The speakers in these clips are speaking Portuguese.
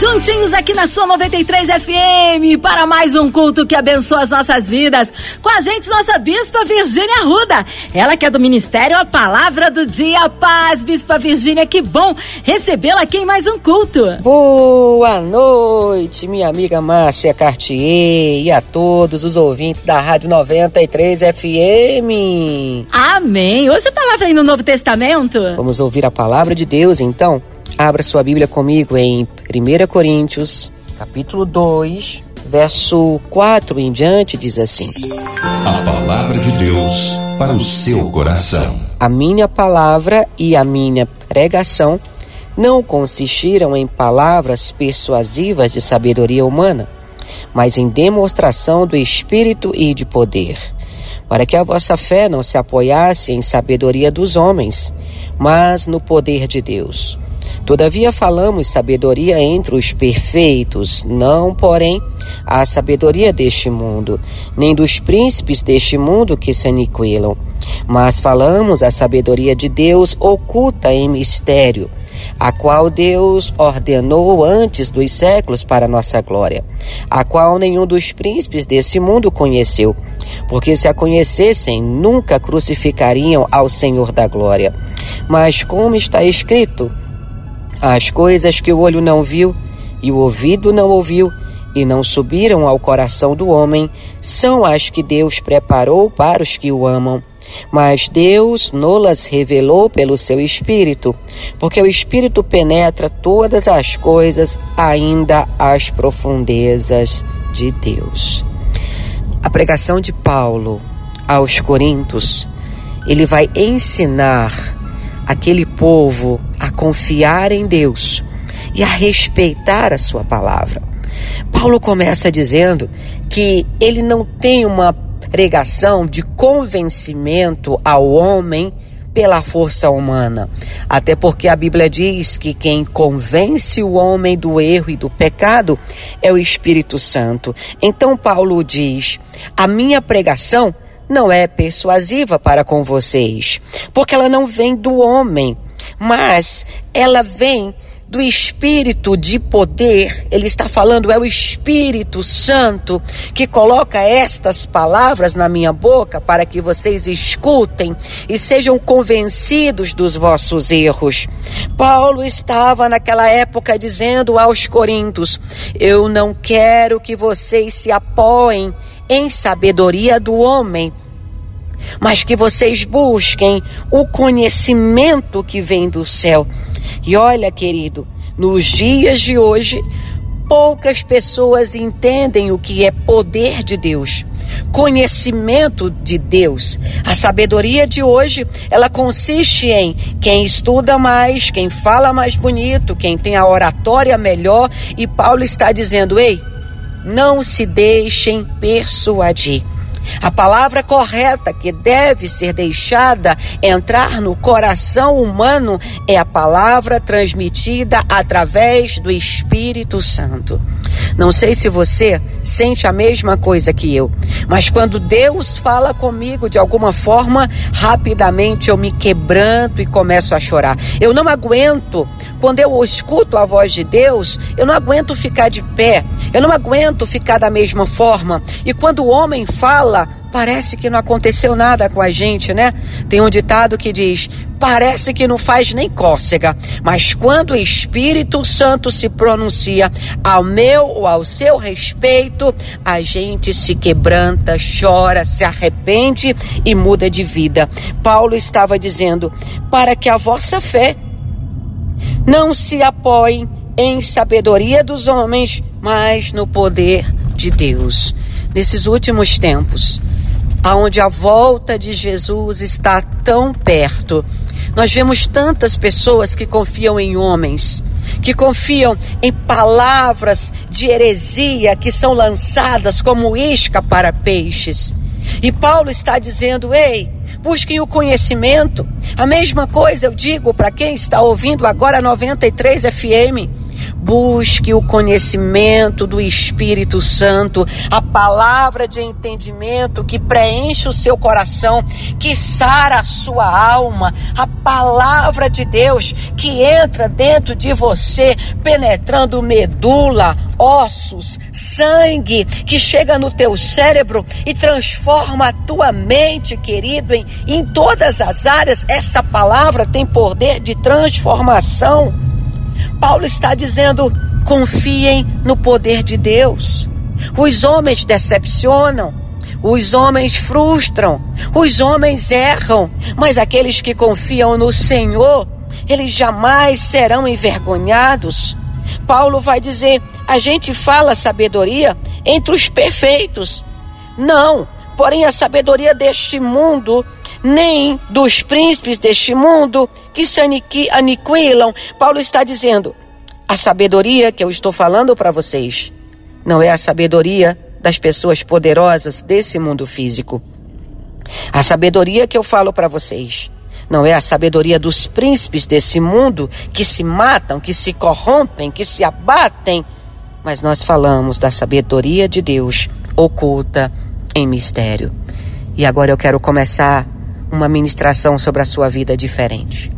Juntinhos aqui na sua 93 FM para mais um culto que abençoa as nossas vidas. Com a gente, nossa Bispa Virgínia Ruda. Ela que é do Ministério A Palavra do Dia. Paz, Bispa Virgínia, que bom recebê-la aqui em mais um culto. Boa noite, minha amiga Márcia Cartier e a todos os ouvintes da Rádio 93 FM. Amém. Hoje a palavra aí no Novo Testamento. Vamos ouvir a palavra de Deus então? Abra sua Bíblia comigo em 1 Coríntios, capítulo 2, verso 4 em diante, diz assim: A palavra de Deus para o seu coração. A minha palavra e a minha pregação não consistiram em palavras persuasivas de sabedoria humana, mas em demonstração do Espírito e de poder, para que a vossa fé não se apoiasse em sabedoria dos homens, mas no poder de Deus. Todavia falamos sabedoria entre os perfeitos, não, porém, a sabedoria deste mundo, nem dos príncipes deste mundo que se aniquilam. Mas falamos a sabedoria de Deus oculta em mistério, a qual Deus ordenou antes dos séculos para nossa glória, a qual nenhum dos príncipes desse mundo conheceu, porque se a conhecessem, nunca crucificariam ao Senhor da glória. Mas como está escrito, as coisas que o olho não viu e o ouvido não ouviu e não subiram ao coração do homem são as que Deus preparou para os que o amam. Mas Deus nolas revelou pelo seu Espírito, porque o Espírito penetra todas as coisas, ainda as profundezas de Deus. A pregação de Paulo aos Coríntios, ele vai ensinar aquele povo a confiar em Deus e a respeitar a sua palavra. Paulo começa dizendo que ele não tem uma pregação de convencimento ao homem pela força humana. Até porque a Bíblia diz que quem convence o homem do erro e do pecado é o Espírito Santo. Então Paulo diz: a minha pregação não é persuasiva para com vocês, porque ela não vem do homem, mas ela vem do Espírito de poder, ele está falando, é o Espírito Santo que coloca estas palavras na minha boca para que vocês escutem e sejam convencidos dos vossos erros. Paulo estava naquela época dizendo aos Coríntios: Eu não quero que vocês se apoiem em sabedoria do homem, mas que vocês busquem o conhecimento que vem do céu. E olha, querido, nos dias de hoje, poucas pessoas entendem o que é poder de Deus, conhecimento de Deus. A sabedoria de hoje, ela consiste em quem estuda mais, quem fala mais bonito, quem tem a oratória melhor, e Paulo está dizendo: "Ei, não se deixem persuadir. A palavra correta que deve ser deixada entrar no coração humano é a palavra transmitida através do Espírito Santo. Não sei se você sente a mesma coisa que eu, mas quando Deus fala comigo de alguma forma, rapidamente eu me quebranto e começo a chorar. Eu não aguento, quando eu escuto a voz de Deus, eu não aguento ficar de pé, eu não aguento ficar da mesma forma. E quando o homem fala, parece que não aconteceu nada com a gente, né? Tem um ditado que diz: parece que não faz nem cócega, mas quando o Espírito Santo se pronuncia ao meu ou ao seu respeito, a gente se quebranta, chora, se arrepende e muda de vida. Paulo estava dizendo: para que a vossa fé não se apoie em sabedoria dos homens, mas no poder de Deus. Nesses últimos tempos, aonde a volta de Jesus está tão perto. Nós vemos tantas pessoas que confiam em homens, que confiam em palavras de heresia que são lançadas como isca para peixes. E Paulo está dizendo: ei, busquem o conhecimento. A mesma coisa eu digo para quem está ouvindo agora 93 FM. Busque o conhecimento do Espírito Santo, a palavra de entendimento que preenche o seu coração, que sara a sua alma, a palavra de Deus que entra dentro de você, penetrando medula, ossos, sangue, que chega no teu cérebro e transforma a tua mente, querido, em, em todas as áreas. Essa palavra tem poder de transformação. Paulo está dizendo: confiem no poder de Deus. Os homens decepcionam, os homens frustram, os homens erram, mas aqueles que confiam no Senhor, eles jamais serão envergonhados. Paulo vai dizer: a gente fala sabedoria entre os perfeitos. Não, porém a sabedoria deste mundo nem dos príncipes deste mundo que se aniquilam. Paulo está dizendo: a sabedoria que eu estou falando para vocês não é a sabedoria das pessoas poderosas desse mundo físico. A sabedoria que eu falo para vocês não é a sabedoria dos príncipes desse mundo que se matam, que se corrompem, que se abatem, mas nós falamos da sabedoria de Deus oculta em mistério. E agora eu quero começar uma ministração sobre a sua vida diferente.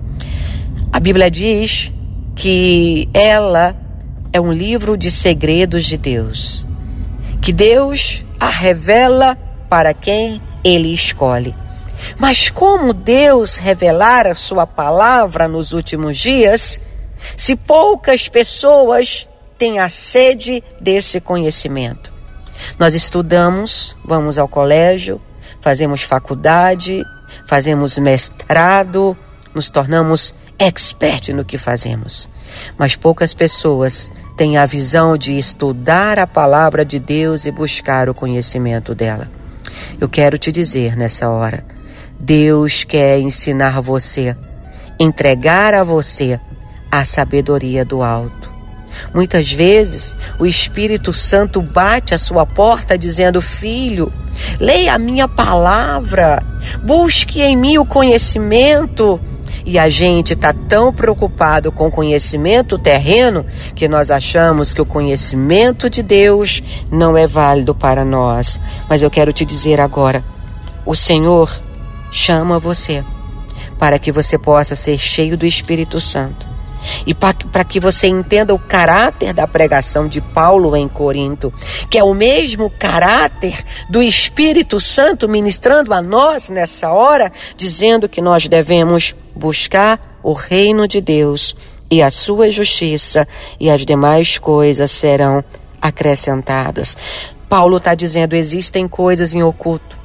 A Bíblia diz que ela é um livro de segredos de Deus, que Deus a revela para quem ele escolhe. Mas como Deus revelar a sua palavra nos últimos dias, se poucas pessoas têm a sede desse conhecimento? Nós estudamos, vamos ao colégio, fazemos faculdade, fazemos mestrado, nos tornamos expert no que fazemos. Mas poucas pessoas têm a visão de estudar a palavra de Deus e buscar o conhecimento dela. Eu quero te dizer nessa hora, Deus quer ensinar você, entregar a você a sabedoria do alto. Muitas vezes o Espírito Santo bate a sua porta dizendo: Filho, leia a minha palavra, busque em mim o conhecimento. E a gente está tão preocupado com conhecimento terreno que nós achamos que o conhecimento de Deus não é válido para nós. Mas eu quero te dizer agora: o Senhor chama você para que você possa ser cheio do Espírito Santo e para que você entenda o caráter da pregação de Paulo em Corinto, que é o mesmo caráter do Espírito Santo ministrando a nós nessa hora, dizendo que nós devemos buscar o reino de Deus e a sua justiça, e as demais coisas serão acrescentadas. Paulo está dizendo: existem coisas em oculto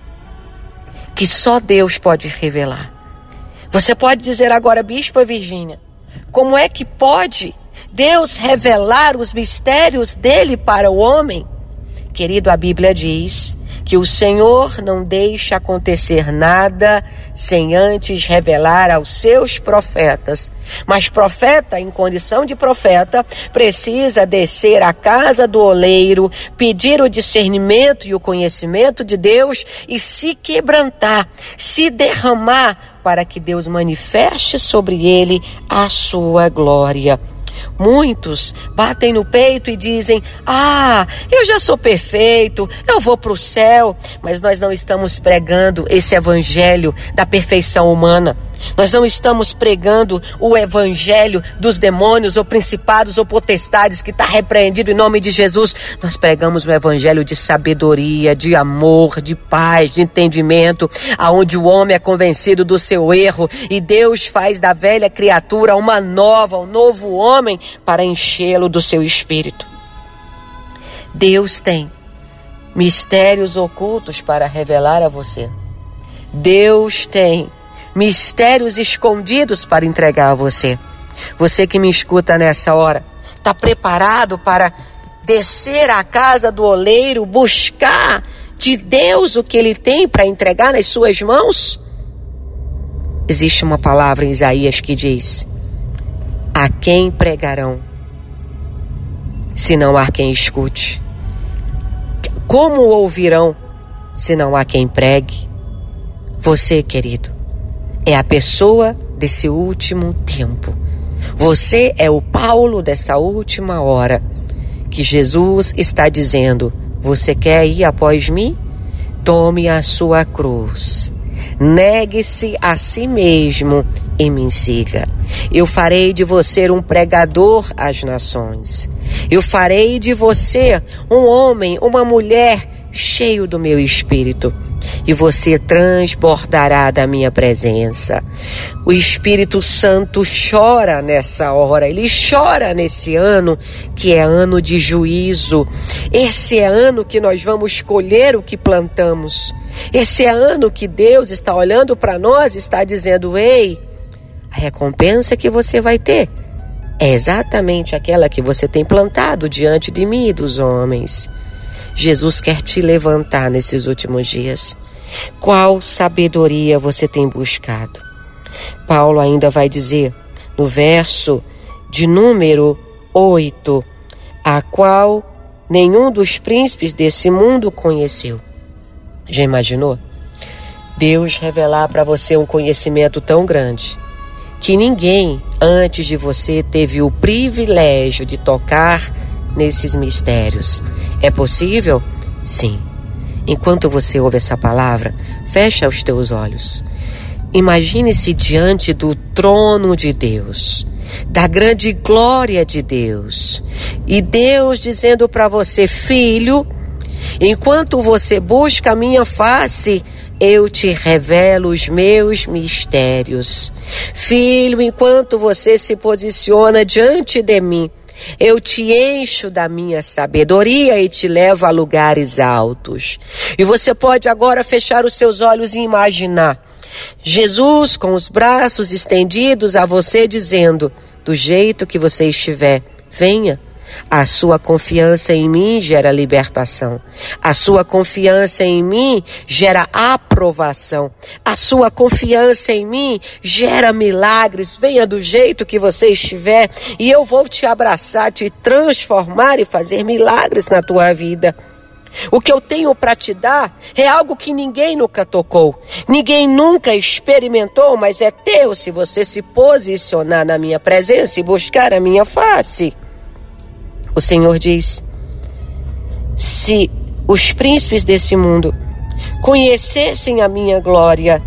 que só Deus pode revelar. Você pode dizer agora, Bispa Virgínia, como é que pode Deus revelar os mistérios dele para o homem? Querido, a Bíblia diz que o Senhor não deixa acontecer nada sem antes revelar aos seus profetas. Mas profeta, em condição de profeta, precisa descer à casa do oleiro, pedir o discernimento e o conhecimento de Deus e se quebrantar, se derramar para que Deus manifeste sobre ele a sua glória. Muitos batem no peito e dizem: Ah, eu já sou perfeito, eu vou para o céu. Mas nós não estamos pregando esse evangelho da perfeição humana. Nós não estamos pregando o evangelho dos demônios ou principados ou potestades que está repreendido em nome de Jesus. Nós pregamos o evangelho de sabedoria, de amor, de paz, de entendimento, aonde o homem é convencido do seu erro e Deus faz da velha criatura uma nova, um novo homem para enchê-lo do seu espírito. Deus tem mistérios ocultos para revelar a você. Deus tem mistérios escondidos para entregar a você. Você que me escuta nessa hora, está preparado para descer à casa do oleiro, buscar de Deus o que ele tem para entregar nas suas mãos? Existe uma palavra em Isaías que diz: A quem pregarão, se não há quem escute? Como ouvirão, se não há quem pregue? Você, querido, é a pessoa desse último tempo. Você é o Paulo dessa última hora que Jesus está dizendo: Você quer ir após mim? Tome a sua cruz. Negue-se a si mesmo e me siga. Eu farei de você um pregador às nações. Eu farei de você um homem, uma mulher cheio do meu espírito e você transbordará da minha presença. O Espírito Santo chora nessa hora, ele chora nesse ano que é ano de juízo. Esse é ano que nós vamos colher o que plantamos. Esse é ano que Deus está olhando para nós e está dizendo: "Ei, a recompensa que você vai ter é exatamente aquela que você tem plantado diante de mim e dos homens. Jesus quer te levantar nesses últimos dias. Qual sabedoria você tem buscado? Paulo ainda vai dizer no verso de número 8, a qual nenhum dos príncipes desse mundo conheceu. Já imaginou? Deus revelar para você um conhecimento tão grande que ninguém antes de você teve o privilégio de tocar nesses mistérios. É possível? Sim. Enquanto você ouve essa palavra, fecha os teus olhos. Imagine-se diante do trono de Deus, da grande glória de Deus, e Deus dizendo para você, filho, enquanto você busca a minha face, eu te revelo os meus mistérios. Filho, enquanto você se posiciona diante de mim, eu te encho da minha sabedoria e te levo a lugares altos. E você pode agora fechar os seus olhos e imaginar Jesus com os braços estendidos a você, dizendo: do jeito que você estiver, venha. A sua confiança em mim gera libertação. A sua confiança em mim gera aprovação. A sua confiança em mim gera milagres. Venha do jeito que você estiver e eu vou te abraçar, te transformar e fazer milagres na tua vida. O que eu tenho para te dar é algo que ninguém nunca tocou, ninguém nunca experimentou, mas é teu se você se posicionar na minha presença e buscar a minha face. O Senhor diz: se os príncipes desse mundo conhecessem a minha glória,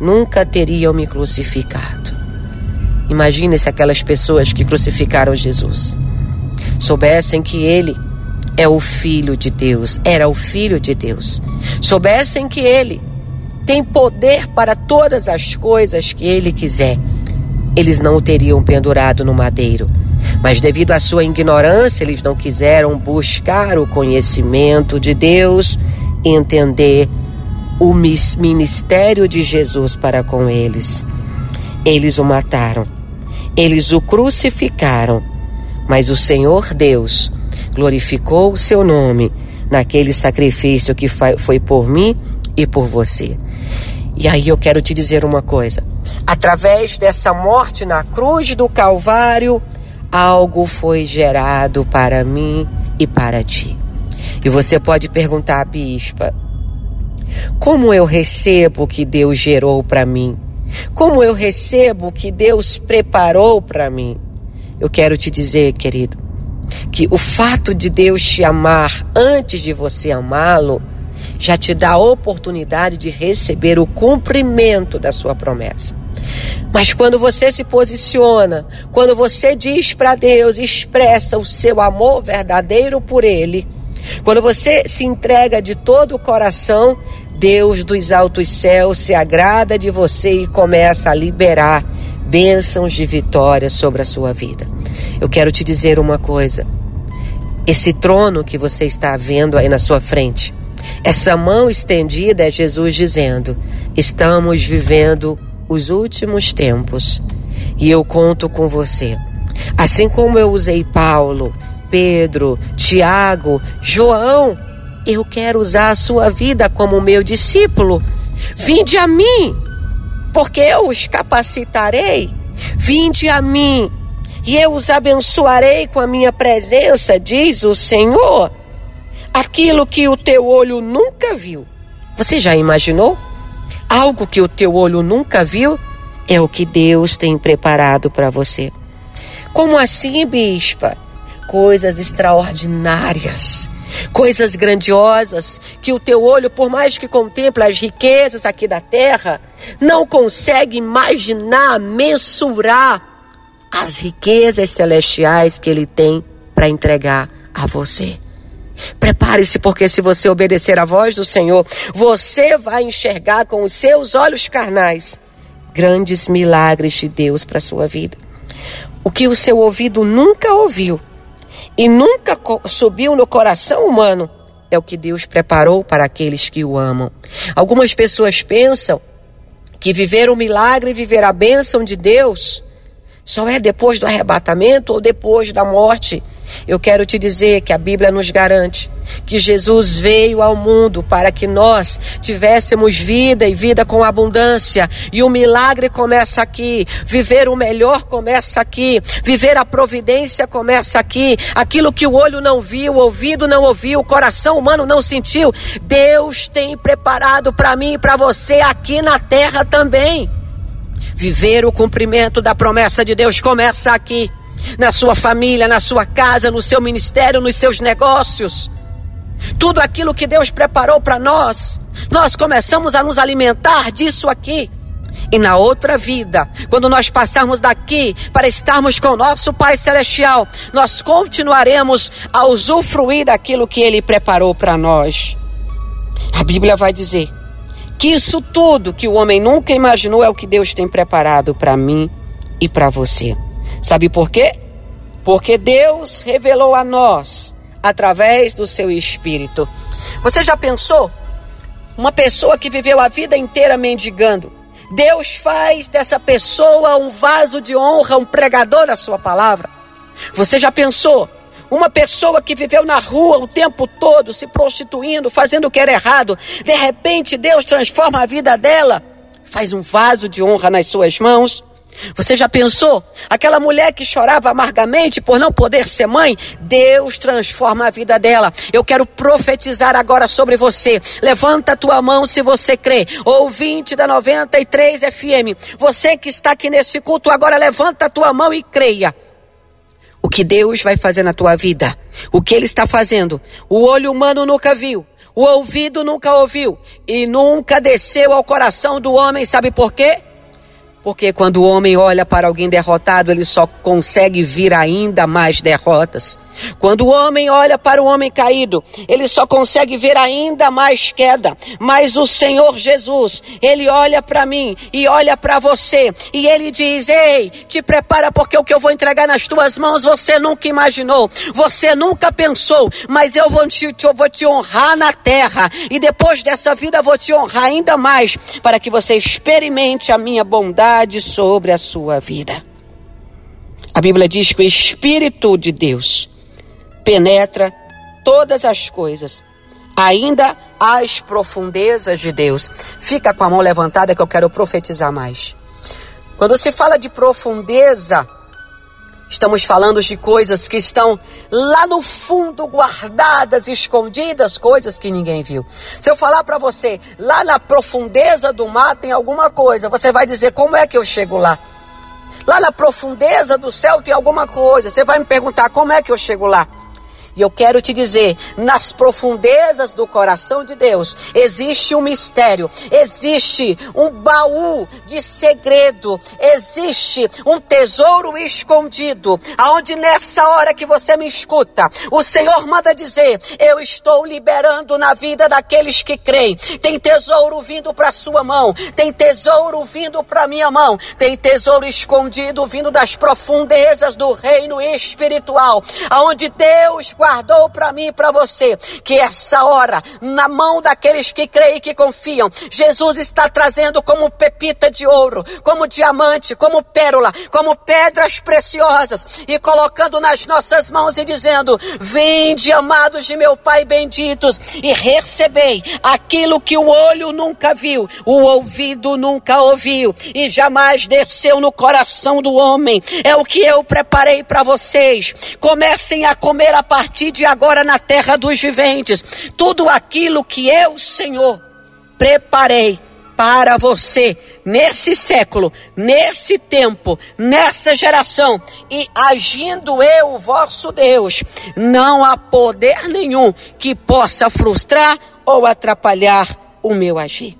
nunca teriam me crucificado. Imagine se aquelas pessoas que crucificaram Jesus soubessem que ele é o Filho de Deus, era o Filho de Deus, soubessem que ele tem poder para todas as coisas que ele quiser, eles não o teriam pendurado no madeiro mas devido à sua ignorância, eles não quiseram buscar o conhecimento de Deus entender o ministério de Jesus para com eles. Eles o mataram, eles o crucificaram, mas o Senhor Deus glorificou o seu nome naquele sacrifício que foi por mim e por você. E aí eu quero te dizer uma coisa: através dessa morte na cruz do Calvário, algo foi gerado para mim e para ti. E você pode perguntar à bispa: como eu recebo o que Deus gerou para mim? Como eu recebo o que Deus preparou para mim? Eu quero te dizer, querido, que o fato de Deus te amar antes de você amá-lo já te dá a oportunidade de receber o cumprimento da sua promessa. Mas quando você se posiciona, quando você diz para Deus, expressa o seu amor verdadeiro por Ele, quando você se entrega de todo o coração, Deus dos altos céus se agrada de você e começa a liberar bênçãos de vitória sobre a sua vida. Eu quero te dizer uma coisa: esse trono que você está vendo aí na sua frente, essa mão estendida é Jesus dizendo: estamos vivendo os últimos tempos e eu conto com você. Assim como eu usei Paulo, Pedro, Tiago, João, eu quero usar a sua vida como meu discípulo. Vinde a mim, porque eu os capacitarei. Vinde a mim, e eu os abençoarei com a minha presença, diz o Senhor. Aquilo que o teu olho nunca viu. Você já imaginou? Algo que o teu olho nunca viu é o que Deus tem preparado para você. Como assim, bispa? Coisas extraordinárias coisas grandiosas que o teu olho, por mais que contemple as riquezas aqui da terra, não consegue imaginar, mensurar as riquezas celestiais que ele tem para entregar a você. Prepare-se, porque se você obedecer à voz do Senhor, você vai enxergar com os seus olhos carnais grandes milagres de Deus para a sua vida. O que o seu ouvido nunca ouviu e nunca subiu no coração humano é o que Deus preparou para aqueles que o amam. Algumas pessoas pensam que viver o milagre e viver a bênção de Deus só é depois do arrebatamento ou depois da morte. Eu quero te dizer que a Bíblia nos garante que Jesus veio ao mundo para que nós tivéssemos vida e vida com abundância. E o milagre começa aqui. Viver o melhor começa aqui. Viver a providência começa aqui. Aquilo que o olho não viu, o ouvido não ouviu, o coração humano não sentiu. Deus tem preparado para mim e para você aqui na terra também. Viver o cumprimento da promessa de Deus começa aqui, na sua família, na sua casa, no seu ministério, nos seus negócios. Tudo aquilo que Deus preparou para nós, nós começamos a nos alimentar disso aqui. E na outra vida, quando nós passarmos daqui para estarmos com nosso Pai Celestial, nós continuaremos a usufruir daquilo que Ele preparou para nós. A Bíblia vai dizer que isso tudo que o homem nunca imaginou é o que Deus tem preparado para mim e para você. Sabe por quê? Porque Deus revelou a nós através do seu espírito. Você já pensou? Uma pessoa que viveu a vida inteira mendigando. Deus faz dessa pessoa um vaso de honra, um pregador da sua palavra. Você já pensou? Uma pessoa que viveu na rua o tempo todo, se prostituindo, fazendo o que era errado, de repente Deus transforma a vida dela, faz um vaso de honra nas suas mãos. Você já pensou? Aquela mulher que chorava amargamente por não poder ser mãe, Deus transforma a vida dela. Eu quero profetizar agora sobre você. Levanta a tua mão se você crê. Ouvinte da 93 FM, você que está aqui nesse culto agora, levanta a tua mão e creia o que Deus vai fazer na tua vida, o que Ele está fazendo. O olho humano nunca viu, o ouvido nunca ouviu e nunca desceu ao coração do homem, sabe por quê? Porque quando o homem olha para alguém derrotado, ele só consegue vir ainda mais derrotas. Quando o homem olha para o homem caído, ele só consegue ver ainda mais queda. Mas o Senhor Jesus, ele olha para mim e olha para você e ele diz: Ei, te prepara porque o que eu vou entregar nas tuas mãos você nunca imaginou, você nunca pensou, mas eu vou te, eu vou te honrar na terra e depois dessa vida vou te honrar ainda mais para que você experimente a minha bondade sobre a sua vida. A Bíblia diz que o Espírito de Deus penetra todas as coisas, ainda as profundezas de Deus. Fica com a mão levantada que eu quero profetizar mais. Quando se fala de profundeza, estamos falando de coisas que estão lá no fundo, guardadas, escondidas, coisas que ninguém viu. Se eu falar para você, lá na profundeza do mar tem alguma coisa, você vai dizer: como é que eu chego lá? Lá na profundeza do céu tem alguma coisa. Você vai me perguntar: como é que eu chego lá? E eu quero te dizer, nas profundezas do coração de Deus existe um mistério, existe um baú de segredo, existe um tesouro escondido, aonde nessa hora que você me escuta, o Senhor manda dizer: "Eu estou liberando na vida daqueles que creem. Tem tesouro vindo para sua mão, tem tesouro vindo para minha mão, tem tesouro escondido vindo das profundezas do reino espiritual, aonde Deus guardou para mim e para você que essa hora, na mão daqueles que creem e que confiam, Jesus está trazendo como pepita de ouro, como diamante, como pérola, como pedras preciosas e colocando nas nossas mãos e dizendo: Vinde, amados de meu Pai benditos, e recebei aquilo que o olho nunca viu, o ouvido nunca ouviu e jamais desceu no coração do homem. É o que eu preparei para vocês. Comecem a comer a partir partir de agora na terra dos viventes, tudo aquilo que eu, Senhor, preparei para você nesse século, nesse tempo, nessa geração e agindo eu, vosso Deus, não há poder nenhum que possa frustrar ou atrapalhar o meu agir.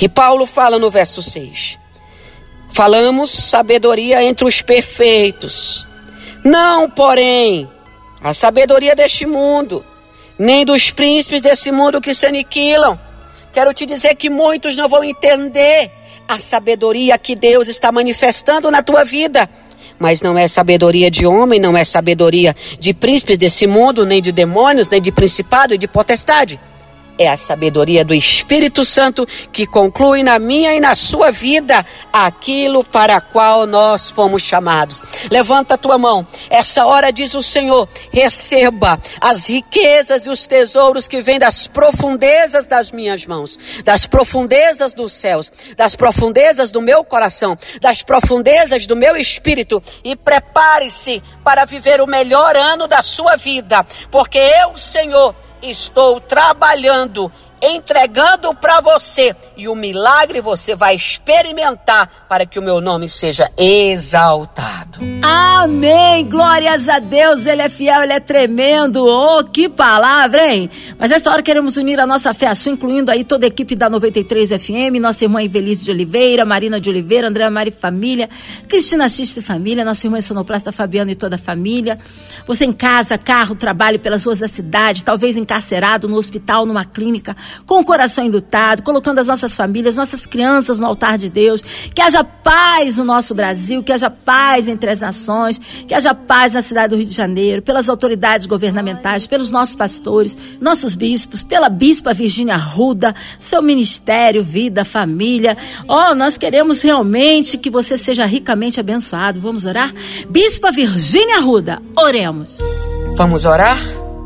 E Paulo fala no verso 6: Falamos sabedoria entre os perfeitos, não, porém, a sabedoria deste mundo, nem dos príncipes desse mundo que se aniquilam. Quero te dizer que muitos não vão entender a sabedoria que Deus está manifestando na tua vida. Mas não é sabedoria de homem, não é sabedoria de príncipes desse mundo, nem de demônios, nem de principado e de potestade é a sabedoria do Espírito Santo que conclui na minha e na sua vida aquilo para qual nós fomos chamados. Levanta a tua mão. Essa hora diz o Senhor: receba as riquezas e os tesouros que vêm das profundezas das minhas mãos, das profundezas dos céus, das profundezas do meu coração, das profundezas do meu espírito e prepare-se para viver o melhor ano da sua vida, porque eu, Senhor, estou trabalhando entregando para você e o milagre você vai experimentar para que o meu nome seja exaltado. Amém! Glórias a Deus, Ele é fiel, Ele é tremendo. Oh, que palavra, hein? Mas nessa hora queremos unir a nossa fé incluindo aí toda a equipe da 93 FM, nossa irmã Invelise de Oliveira, Marina de Oliveira, Andréa Mari Família, Cristina Xista e Família, nossa irmã Sonoplasta Fabiana e toda a família. Você em casa, carro, trabalho pelas ruas da cidade, talvez encarcerado no hospital, numa clínica, com o coração enlutado, colocando as nossas famílias, nossas crianças no altar de Deus. Que haja paz no nosso Brasil, que haja paz entre as nações, que haja paz na cidade do Rio de Janeiro, pelas autoridades governamentais, pelos nossos pastores, nossos bispos, pela bispa Virgínia Ruda, seu ministério, vida, família. Oh, nós queremos realmente que você seja ricamente abençoado. Vamos orar? Bispa Virgínia Ruda, oremos. Vamos orar?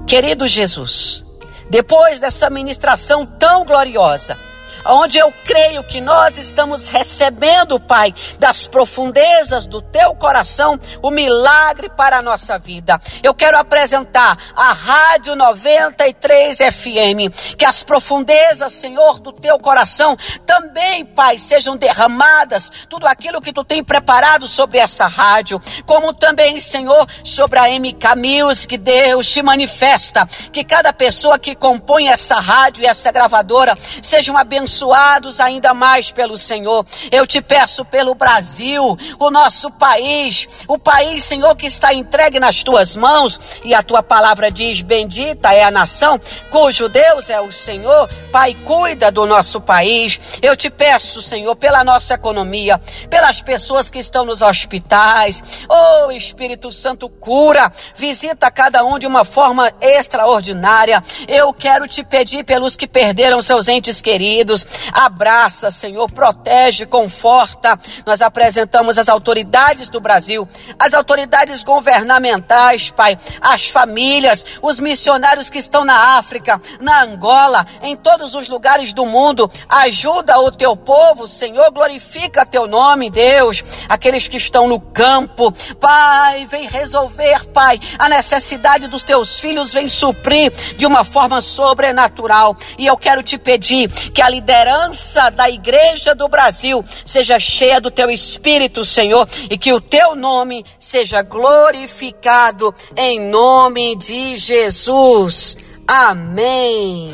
Querido Jesus, depois dessa ministração tão gloriosa, onde eu creio que nós estamos recebendo, Pai, das profundezas do teu coração, o milagre para a nossa vida. Eu quero apresentar a Rádio 93 FM, que as profundezas, Senhor, do teu coração também, Pai, sejam derramadas, tudo aquilo que tu tem preparado sobre essa rádio, como também, Senhor, sobre a MK Music, Deus te manifesta, que cada pessoa que compõe essa rádio e essa gravadora sejam abençoadas abençoados ainda mais pelo Senhor. Eu te peço pelo Brasil, o nosso país, o país, Senhor, que está entregue nas tuas mãos, e a tua palavra diz: Bendita é a nação cujo Deus é o Senhor. Pai, cuida do nosso país. Eu te peço, Senhor, pela nossa economia, pelas pessoas que estão nos hospitais. Oh, Espírito Santo, cura, visita cada um de uma forma extraordinária. Eu quero te pedir pelos que perderam seus entes queridos Deus. Abraça, Senhor, protege, conforta. Nós apresentamos as autoridades do Brasil, as autoridades governamentais, Pai, as famílias, os missionários que estão na África, na Angola, em todos os lugares do mundo. Ajuda o teu povo, Senhor, glorifica teu nome, Deus. Aqueles que estão no campo, Pai, vem resolver, Pai, a necessidade dos teus filhos, vem suprir de uma forma sobrenatural. E eu quero te pedir que a liderança liderança da Igreja do Brasil seja cheia do teu Espírito, Senhor, e que o teu nome seja glorificado em nome de Jesus. Amém.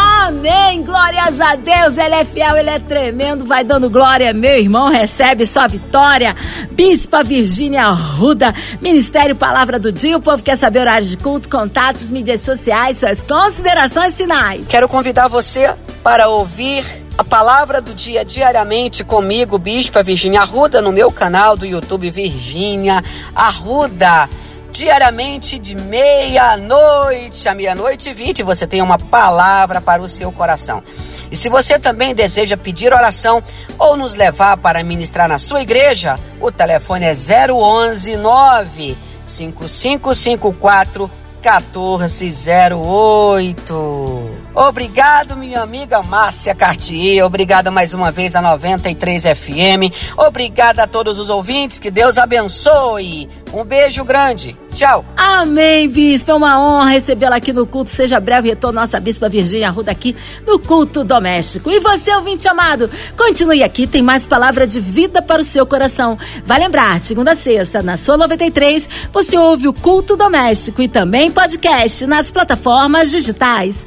Amém. Glórias a Deus. Ele é fiel, ele é tremendo. Vai dando glória, meu irmão. Recebe sua vitória. Bispa Virgínia Ruda, Ministério Palavra do Dia. O povo quer saber horários de culto, contatos, mídias sociais, suas considerações finais. Quero convidar você para ouvir a palavra do dia diariamente comigo, Bispa Virgínia Arruda, no meu canal do YouTube Virgínia Arruda diariamente de meia-noite a meia-noite e vinte, você tem uma palavra para o seu coração. E se você também deseja pedir oração ou nos levar para ministrar na sua igreja, o telefone é 011 9 5554 1408. Obrigado, minha amiga Márcia Cartier. Obrigado mais uma vez a 93 FM. Obrigado a todos os ouvintes. Que Deus abençoe. Um beijo grande. Tchau. Amém, bispo. É uma honra recebê-la aqui no culto. Seja breve retorno nossa bispa Virgínia Arruda aqui no culto doméstico. E você, ouvinte amado, continue aqui. Tem mais palavra de vida para o seu coração. Vai lembrar, segunda a sexta, na sua 93, você ouve o culto doméstico e também podcast nas plataformas digitais.